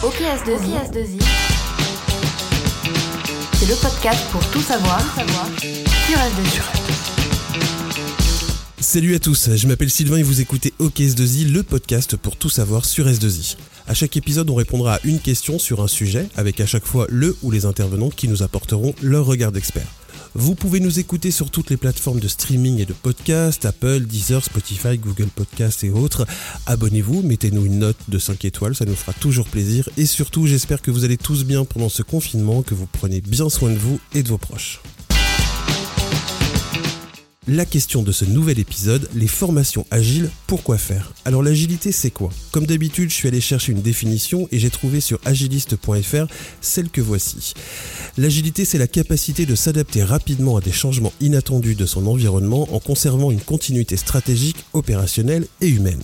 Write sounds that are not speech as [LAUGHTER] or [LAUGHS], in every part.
OKS2I, c'est le podcast pour tout savoir, sur S2I. Salut à tous, je m'appelle Sylvain et vous écoutez OKS2I, le podcast pour tout savoir sur S2I. À chaque épisode, on répondra à une question sur un sujet, avec à chaque fois le ou les intervenants qui nous apporteront leur regard d'expert. Vous pouvez nous écouter sur toutes les plateformes de streaming et de podcast, Apple, Deezer, Spotify, Google Podcast et autres. Abonnez-vous, mettez-nous une note de 5 étoiles, ça nous fera toujours plaisir. Et surtout, j'espère que vous allez tous bien pendant ce confinement, que vous prenez bien soin de vous et de vos proches. La question de ce nouvel épisode, les formations agiles, pourquoi faire? Alors l'agilité c'est quoi? Comme d'habitude je suis allé chercher une définition et j'ai trouvé sur agiliste.fr celle que voici. L'agilité c'est la capacité de s'adapter rapidement à des changements inattendus de son environnement en conservant une continuité stratégique, opérationnelle et humaine.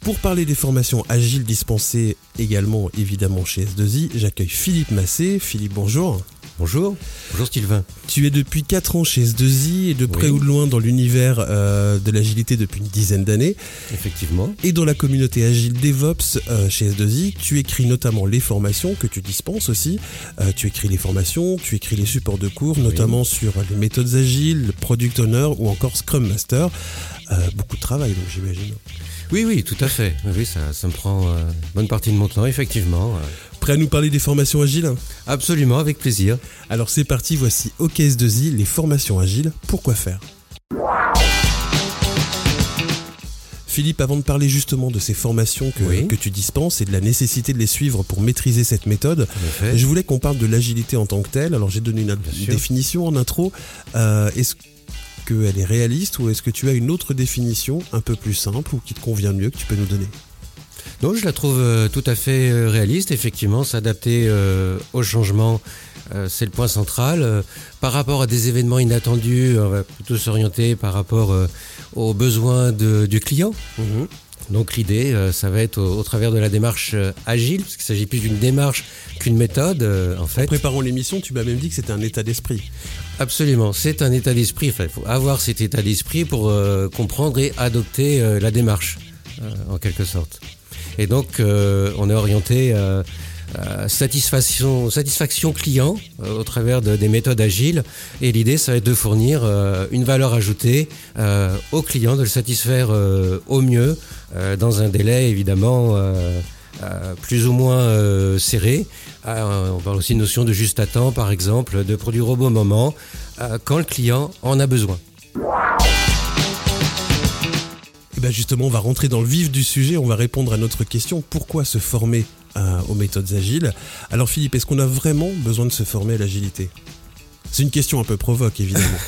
Pour parler des formations agiles dispensées également évidemment chez S2I, j'accueille Philippe Massé. Philippe, bonjour. Bonjour, bonjour Sylvain. Tu es depuis 4 ans chez S2I et de près Oui. ou de loin dans l'univers euh, de l'agilité depuis une dizaine d'années. Effectivement. Et dans la communauté agile DevOps euh, chez S2I, tu écris notamment les formations que tu dispenses aussi. Euh, tu écris les formations, tu écris les supports de cours, notamment sur les méthodes agiles, le Product Owner ou encore Scrum Master. Beaucoup de travail donc j'imagine. Oui, oui, tout à fait. Oui, ça, ça me prend une bonne partie de mon temps, effectivement. Prêt à nous parler des formations agiles Absolument, avec plaisir. Alors c'est parti, voici OKS2I, les formations agiles, pourquoi faire Philippe, avant de parler justement de ces formations que, Oui. que tu dispenses et de la nécessité de les suivre pour maîtriser cette méthode, je voulais qu'on parle de l'agilité en tant que telle. Alors j'ai donné une, Bien une sûr. définition en intro. Euh, est-ce qu'elle est réaliste ou est-ce que tu as une autre définition un peu plus simple ou qui te convient mieux que tu peux nous donner? Donc, je la trouve euh, tout à fait euh, réaliste. Effectivement, s'adapter euh, au changement, c'est le point central. Par rapport à des événements inattendus, on va plutôt s'orienter par rapport aux besoins de- du client. Donc l'idée, ça va être au, au travers de la démarche agile, parce qu'il s'agit plus d'une démarche qu'une méthode, en En fait. préparant l'émission, tu m'as même dit que c'était un état d'esprit. Absolument, c'est un état d'esprit. Enfin, il faut avoir cet état d'esprit pour euh, comprendre et adopter euh, la démarche, euh, en quelque sorte. Et donc, euh, on est orienté euh, à satisfaction, client euh, au travers de- des méthodes agiles. Et l'idée, ça va être de fournir euh, une valeur ajoutée euh, au client, de le satisfaire euh, au mieux, euh, dans un délai évidemment euh, euh, plus ou moins euh, serré. Euh, on parle aussi de notion de juste à temps, par exemple, de produire au bon moment, euh, quand le client en a besoin. Et bien justement, on va rentrer dans le vif du sujet, on va répondre à notre question, pourquoi se former euh, aux méthodes agiles? Alors Philippe, est-ce qu'on a vraiment besoin de se former à l'agilité? C'est une question un peu provoque, évidemment.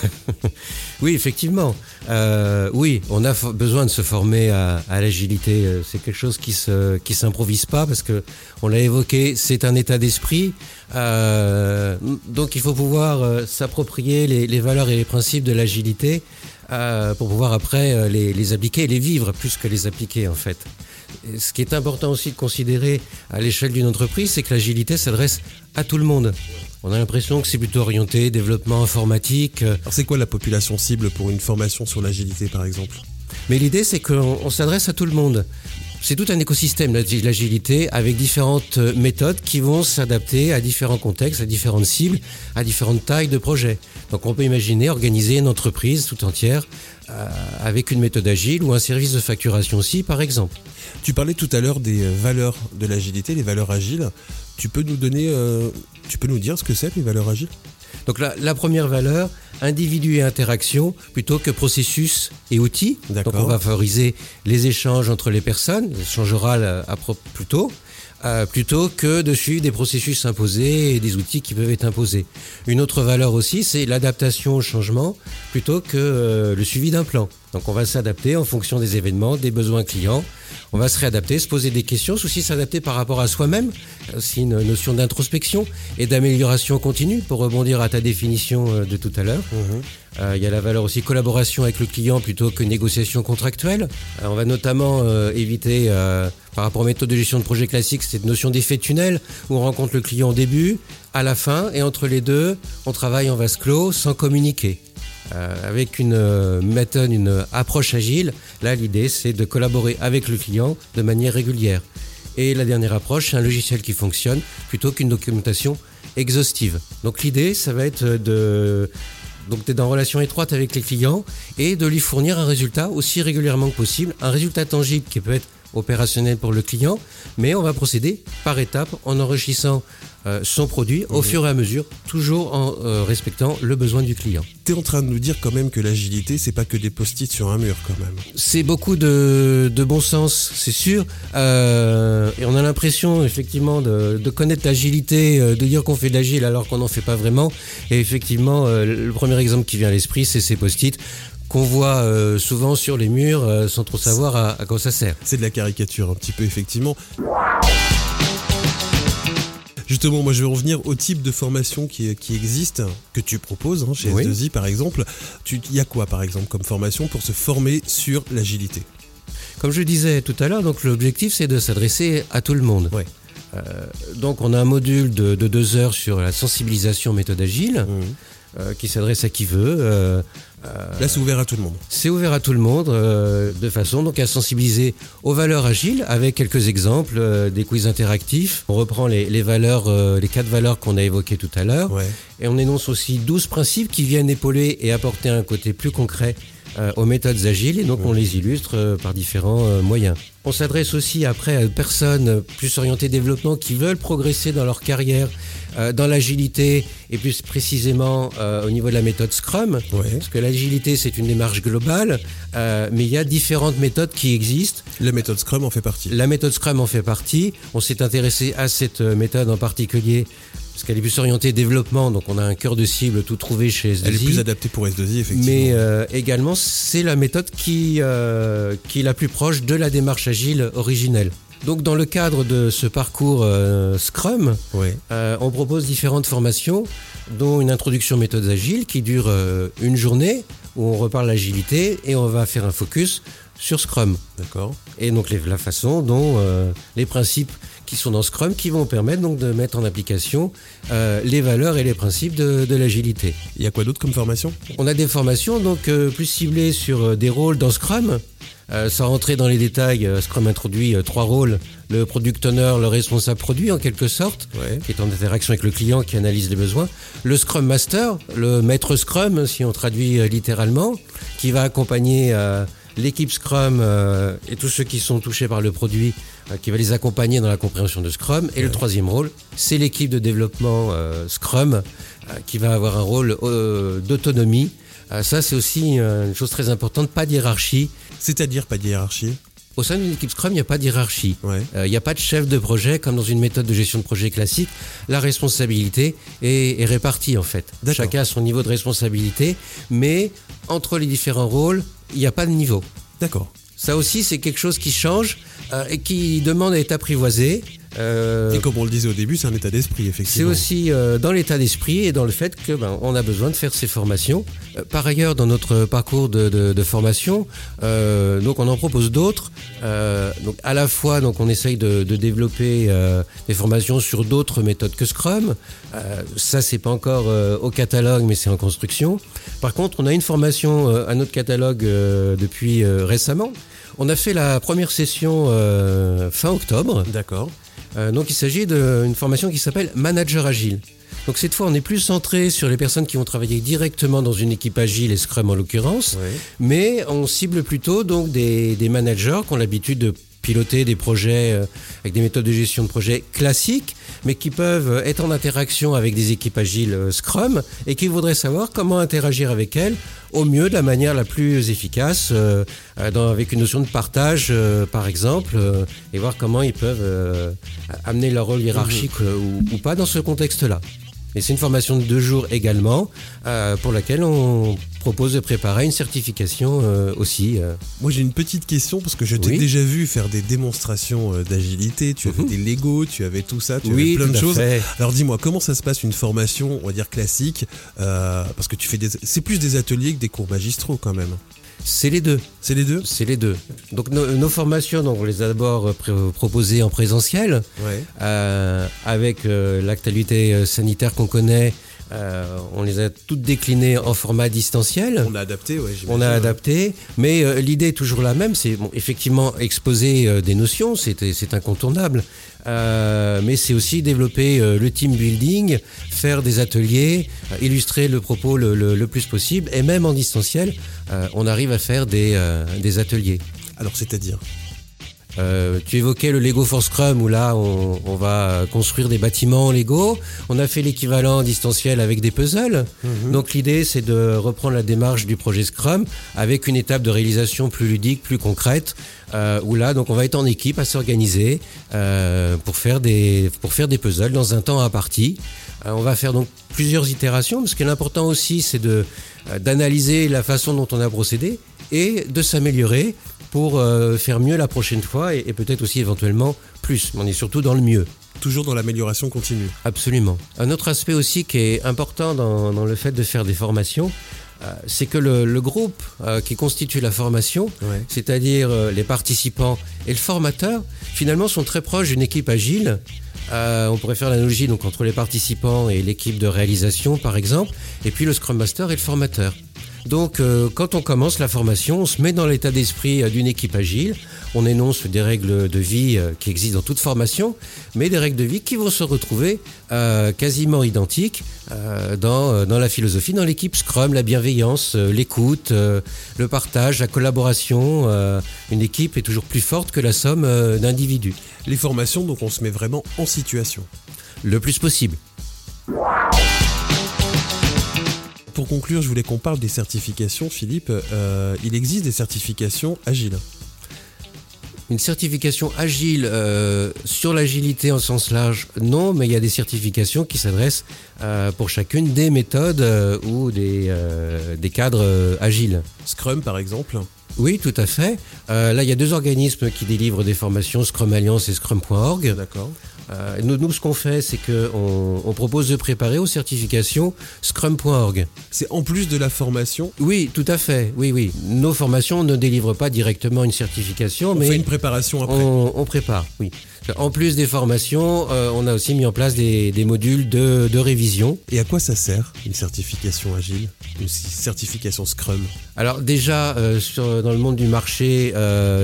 [LAUGHS] Oui, effectivement. Euh, oui, on a besoin de se former à, l'agilité. Euh, C'est quelque chose qui se qui s'improvise pas parce que on l'a évoqué, c'est un état d'esprit. Donc il faut pouvoir s'approprier les valeurs et les principes de l'agilité euh, pour pouvoir après euh, les, les appliquer et les vivre plus que les appliquer en fait. Et ce qui est important aussi de considérer à l'échelle d'une entreprise, c'est que l'agilité s'adresse à tout le monde. On a l'impression que c'est plutôt orienté développement informatique. euh, Alors c'est quoi la population cible pour une formation sur l'agilité, par exemple? Mais l'idée, c'est qu'on on s'adresse à tout le monde. C'est tout un écosystème, l'agi- l'agilité, avec différentes euh, méthodes qui vont s'adapter à différents contextes, à différentes cibles, à différentes tailles de projets. Donc on peut imaginer organiser une entreprise tout entière euh, avec une méthode agile ou un service de facturation aussi, par exemple. Tu parlais tout à l'heure des euh, valeurs de l'agilité, les valeurs agiles. Tu peux nous donner, tu peux nous dire ce que c'est les valeurs agiles? Donc la, la première valeur, individu et interaction, plutôt que processus et outils. Donc on va favoriser les échanges entre les personnes, l'échange oral euh, à plutôt, euh, plutôt que de suivre des processus imposés et des outils qui peuvent être imposés. Une autre valeur aussi, c'est l'adaptation au changement, plutôt que euh, le suivi d'un plan. Donc on va s'adapter en fonction des événements, des besoins clients. On va se réadapter, se poser des questions, aussi s'adapter par rapport à soi-même. Euh, C'est une notion d'introspection et d'amélioration continue, pour rebondir à ta définition euh, de tout à l'heure. Euh, Il y a la valeur aussi collaboration avec le client plutôt que négociation contractuelle. Euh, on va notamment euh, éviter, euh, par rapport aux méthodes de gestion de projet classique, cette notion d'effet tunnel, où on rencontre le client au début, à la fin, et entre les deux, on travaille en vase clos sans communiquer. Euh, avec une euh, méthode, une approche agile, là l'idée c'est de collaborer avec le client de manière régulière. Et la dernière approche, c'est un logiciel qui fonctionne plutôt qu'une documentation exhaustive. Donc l'idée, ça va être de donc d'être en relation étroite avec les clients et de lui fournir un résultat aussi régulièrement que possible, un résultat tangible qui peut être opérationnel pour le client, mais on va procéder par étapes en enrichissant euh, son produit au fur et à mesure, toujours en euh, respectant le besoin du client. Tu es en train de nous dire quand même que l'agilité, c'est pas que des post-it sur un mur quand même. C'est beaucoup de, de, bon sens, c'est sûr. Euh, et on a l'impression effectivement de, de connaître l'agilité, de dire qu'on fait de l'agile alors qu'on n'en fait pas vraiment. Et effectivement, le premier exemple qui vient à l'esprit, c'est ces post-it qu'on voit souvent sur les murs sans trop savoir à, à quoi ça sert. C'est de la caricature un petit peu effectivement. Justement, moi je vais revenir au type de formation qui, qui existe, que tu proposes hein, chez S2I par exemple. Il y a quoi par exemple comme formation pour se former sur l'agilité? Comme je disais tout à l'heure, donc l'objectif c'est de s'adresser à tout le monde. Ouais. Euh, donc on a un module de, de, deux heures sur la sensibilisation méthode agile. Mmh. Euh, qui s'adresse à qui veut. Euh, Là, c'est ouvert à tout le monde. C'est ouvert à tout le monde, euh, de façon donc à sensibiliser aux valeurs agiles, avec quelques exemples, euh, des quiz interactifs. On reprend les, les valeurs, euh, les quatre valeurs qu'on a évoquées tout à l'heure, ouais. et on énonce aussi 12 principes qui viennent épauler et apporter un côté plus concret aux méthodes agiles, et donc on les illustre par différents moyens. On s'adresse aussi après à personnes plus orientées développement qui veulent progresser dans leur carrière, euh, dans l'agilité et plus précisément euh, au niveau de la méthode Scrum. Ouais. Parce que l'agilité c'est une démarche globale, euh, mais il y a différentes méthodes qui existent. La méthode Scrum en fait partie. La méthode Scrum en fait partie. On s'est intéressé à cette méthode en particulier parce qu'elle est plus orientée développement, donc on a un cœur de cible tout trouvé chez S2I. Elle est plus adaptée pour S2I, effectivement. Mais euh, également, c'est la méthode qui, euh, qui est la plus proche de la démarche agile originelle. Donc dans le cadre de ce parcours euh, Scrum, ouais. on propose différentes formations, dont une introduction méthodes agiles qui dure euh, une journée, où on reparle l'agilité et on va faire un focus sur Scrum. D'accord. Et donc les, la façon dont euh, les principes qui sont dans Scrum qui vont permettre donc de mettre en application euh, les valeurs et les principes de, de l'agilité. Il y a quoi d'autre comme formation? On a des formations donc euh, plus ciblées sur euh, des rôles dans Scrum. Euh, sans rentrer dans les détails, Scrum introduit trois rôles le product owner, le responsable produit en quelque sorte, ouais. qui est en interaction avec le client, qui analyse les besoins. Le Scrum Master, le maître Scrum, si on traduit littéralement, qui va accompagner euh, l'équipe Scrum euh, et tous ceux qui sont touchés par le produit, euh, qui va les accompagner dans la compréhension de Scrum. Et ouais. le troisième rôle, c'est l'équipe de développement euh, Scrum, qui va avoir un rôle d'autonomie. Ça, c'est aussi une chose très importante, pas de hiérarchie. C'est-à-dire pas de hiérarchie au sein d'une équipe Scrum, il n'y a pas de hiérarchie. Il ouais. n'y euh, a pas de chef de projet comme dans une méthode de gestion de projet classique. La responsabilité est, est répartie en fait. Chacun a son niveau de responsabilité, mais entre les différents rôles, il n'y a pas de niveau. D'accord. Ça aussi, c'est quelque chose qui change euh, et qui demande à être apprivoisé. Euh, et comme on le disait au début, c'est un état d'esprit, effectivement. C'est aussi euh, dans l'état d'esprit et dans le fait que ben, on a besoin de faire ces formations. Euh, par ailleurs, dans notre parcours de, de, de formation, euh, donc on en propose d'autres. Euh, donc à la fois, donc on essaye de, de développer des formations sur d'autres méthodes que Scrum. ça, c'est pas encore au catalogue, mais c'est en construction. Par contre, on a une formation à notre catalogue depuis récemment. On a fait la première session euh, fin octobre. D'accord. Euh, donc il s'agit d'une formation qui s'appelle Manager Agile. Donc cette fois, on est plus centré sur les personnes qui vont travailler directement dans une équipe agile et Scrum en l'occurrence, oui. mais on cible plutôt donc des, des managers qui ont l'habitude de piloter des projets euh, avec des méthodes de gestion de projet classiques, mais qui peuvent être en interaction avec des équipes agiles euh, Scrum et qui voudraient savoir comment interagir avec elles au mieux de la manière la plus efficace, euh, dans, avec une notion de partage, par exemple, et voir comment ils peuvent amener leur rôle hiérarchique mmh. ou, ou, pas dans ce contexte-là. Et c'est une formation de deux jours également, euh, pour laquelle on propose de préparer une certification euh, aussi. Euh. Moi j'ai une petite question, parce que je t'ai Oui. déjà vu faire des démonstrations d'agilité, tu avais Mhm. des Lego, tu avais tout ça, tu Oui, avais plein de choses. fait. Alors dis-moi, comment ça se passe une formation, on va dire classique, parce que tu fais des... C'est plus des ateliers que des cours magistraux quand même. C'est les deux. C'est les deux C'est les deux. Donc nos, nos formations, donc, on les a d'abord euh, proposées en présentiel, Ouais. euh, avec euh, l'actualité euh, sanitaire qu'on connaît. Euh, on les a toutes déclinées en format distanciel. On a adapté, ouais. On a adapté, mais euh, l'idée est toujours la même. C'est bon, effectivement exposer euh, des notions, c'est incontournable. mais c'est aussi développer le team building, faire des ateliers, illustrer le propos le, le, plus possible, et même en distanciel, on arrive à faire des, des ateliers. Alors, c'est-à-dire? Euh, tu évoquais le Lego Force Scrum où là on, on, va construire des bâtiments Lego. On a fait l'équivalent distanciel avec des puzzles. Mhm. Donc l'idée c'est de reprendre la démarche du projet Scrum avec une étape de réalisation plus ludique, plus concrète. Euh, où là donc on va être en équipe à s'organiser euh, pour faire des pour faire des puzzles dans un temps à partie. On va faire donc plusieurs itérations. Ce qui est important aussi c'est de d'analyser la façon dont on a procédé et de s'améliorer pour euh, faire mieux la prochaine fois et, peut-être aussi éventuellement plus. On est surtout dans le mieux. Toujours dans l'amélioration continue. Absolument. Un autre aspect aussi qui est important dans, le fait de faire des formations, euh, c'est que le, groupe euh, qui constitue la formation, c'est-à-dire les participants et le formateur, finalement sont très proches d'une équipe agile. on pourrait faire l'analogie donc entre les participants et l'équipe de réalisation, par exemple, et puis le Scrum Master et le formateur. Donc, euh, quand on commence la formation, on se met dans l'état d'esprit euh, d'une équipe agile. On énonce des règles de vie euh, qui existent dans toute formation, mais des règles de vie qui vont se retrouver quasiment identiques dans, dans la philosophie, dans l'équipe Scrum, la bienveillance, l'écoute, le partage, la collaboration. une équipe est toujours plus forte que la somme d'individus. Les formations, donc, on se met vraiment en situation. Le plus possible. Pour conclure, je voulais qu'on parle des certifications, Philippe. Euh, il existe des certifications agiles. Une certification agile euh, sur l'agilité en sens large, non, mais il y a des certifications qui s'adressent euh, pour chacune des méthodes ou des, des cadres agiles. Scrum par exemple Oui, tout à fait. là, il y a deux organismes qui délivrent des formations, Scrum Alliance et Scrum.org. D'accord. Euh, nous, ce qu'on fait, c'est qu'on on propose de préparer aux certifications scrum.org. C'est en plus de la formation Oui, tout à fait. Oui, oui. Nos formations ne délivrent pas directement une certification, on mais fait une préparation après. On, prépare, oui. En plus des formations, euh, on a aussi mis en place des, modules de, révision. Et à quoi ça sert une certification agile, une certification Scrum? Alors déjà, euh, sur, dans le monde du marché,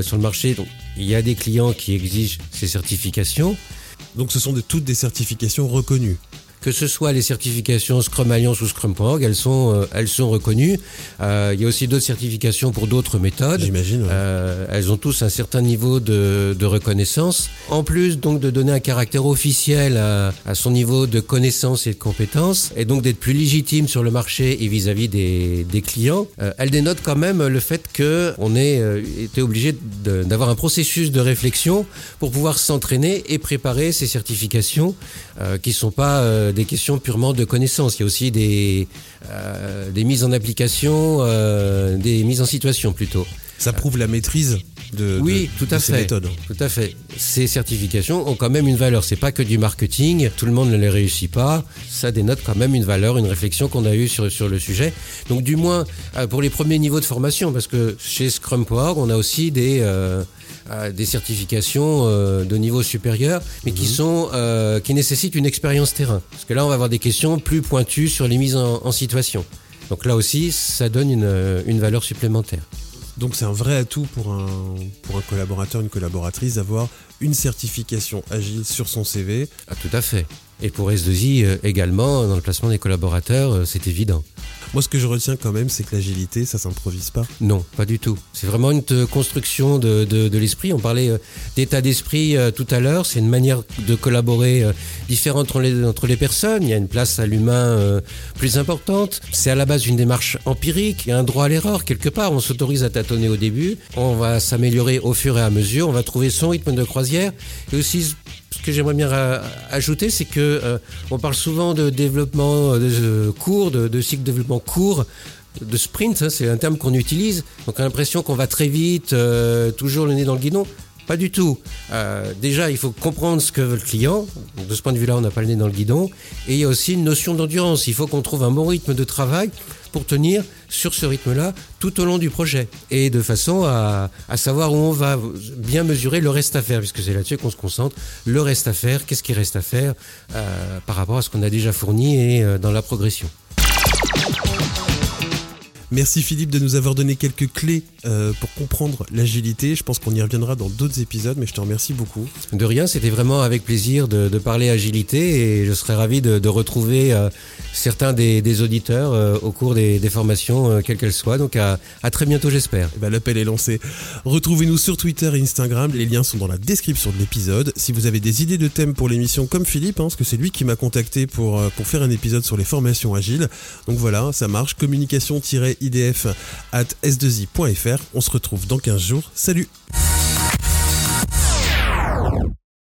sur le marché, donc, il y a des clients qui exigent ces certifications. Donc ce sont de, toutes des certifications reconnues que ce soit les certifications Scrum Alliance ou Scrum.org, elles sont, euh, elles sont reconnues. Euh, il y a aussi d'autres certifications pour d'autres méthodes. J'imagine. Euh, elles ont tous un certain niveau de, de, reconnaissance. En plus donc de donner un caractère officiel à, à son niveau de connaissance et de compétence, et donc d'être plus légitime sur le marché et vis-à-vis des, des, clients, euh, elles dénotent quand même le fait que on ait été obligé d'avoir un processus de réflexion pour pouvoir s'entraîner et préparer ces certifications qui sont pas des questions purement de connaissances. Il y a aussi des, euh, des mises en application, euh, des mises en situation plutôt. Ça prouve la maîtrise de, oui, tout à ces fait, méthodes. Tout à fait. Ces certifications ont quand même une valeur. C'est pas que du marketing. Tout le monde ne les réussit pas. Ça dénote quand même une valeur, une réflexion qu'on a eue sur, sur le sujet. Donc, du moins, euh, pour les premiers niveaux de formation, parce que chez Scrum.org, on a aussi des, des certifications euh, de niveau supérieur, mais qui mhm. sont euh, qui nécessitent une expérience terrain. Parce que là, on va avoir des questions plus pointues sur les mises en, situation. Donc là aussi, ça donne une, euh, une valeur supplémentaire. Donc c'est un vrai atout pour un, collaborateur, une collaboratrice d'avoir une certification agile sur son CV. Ah, tout à fait. Et pour S2I également, dans le placement des collaborateurs, c'est évident. Moi, ce que je retiens quand même, c'est que l'agilité, ça s'improvise pas. Non, pas du tout. C'est vraiment une construction de, de, l'esprit. On parlait euh, d'état d'esprit euh, tout à l'heure. C'est une manière de collaborer euh, différente entre les, entre les personnes. Il y a une place à l'humain plus importante. C'est à la base une démarche empirique. Il y a un droit à l'erreur quelque part. On s'autorise à tâtonner au début. On va s'améliorer au fur et à mesure. On va trouver son rythme de croisière. Et aussi ce que j'aimerais bien ajouter, c'est que euh, on parle souvent de développement euh, court, de, cycle de développement court, de sprint, hein, c'est un terme qu'on utilise. Donc on a l'impression qu'on va très vite, euh, toujours le nez dans le guidon. Pas du tout. Euh, déjà, il faut comprendre ce que veut le client. De ce point de vue-là, on n'a pas le nez dans le guidon. Et il y a aussi une notion d'endurance. Il faut qu'on trouve un bon rythme de travail pour tenir sur ce rythme-là tout au long du projet. Et de façon à, savoir où on va bien mesurer le reste à faire, puisque c'est là-dessus qu'on se concentre. Le reste à faire, qu'est-ce qui reste à faire euh, par rapport à ce qu'on a déjà fourni et euh, dans la progression. Merci Philippe de nous avoir donné quelques clés euh, pour comprendre l'agilité. Je pense qu'on y reviendra dans d'autres épisodes, mais je te remercie beaucoup. De rien, c'était vraiment avec plaisir de, parler agilité et je serais ravi de, retrouver euh, certains des, auditeurs euh, au cours des, formations, quelles qu'elles soient. Donc à, très bientôt, j'espère. Eh ben, l'appel est lancé. Retrouvez-nous sur Twitter et Instagram. Les liens sont dans la description de l'épisode. Si vous avez des idées de thèmes pour l'émission, comme Philippe, hein, parce que c'est lui qui m'a contacté pour, pour faire un épisode sur les formations agiles. Donc voilà, ça marche. Communication- idf at s2i.fr. On se retrouve dans 15 jours. Salut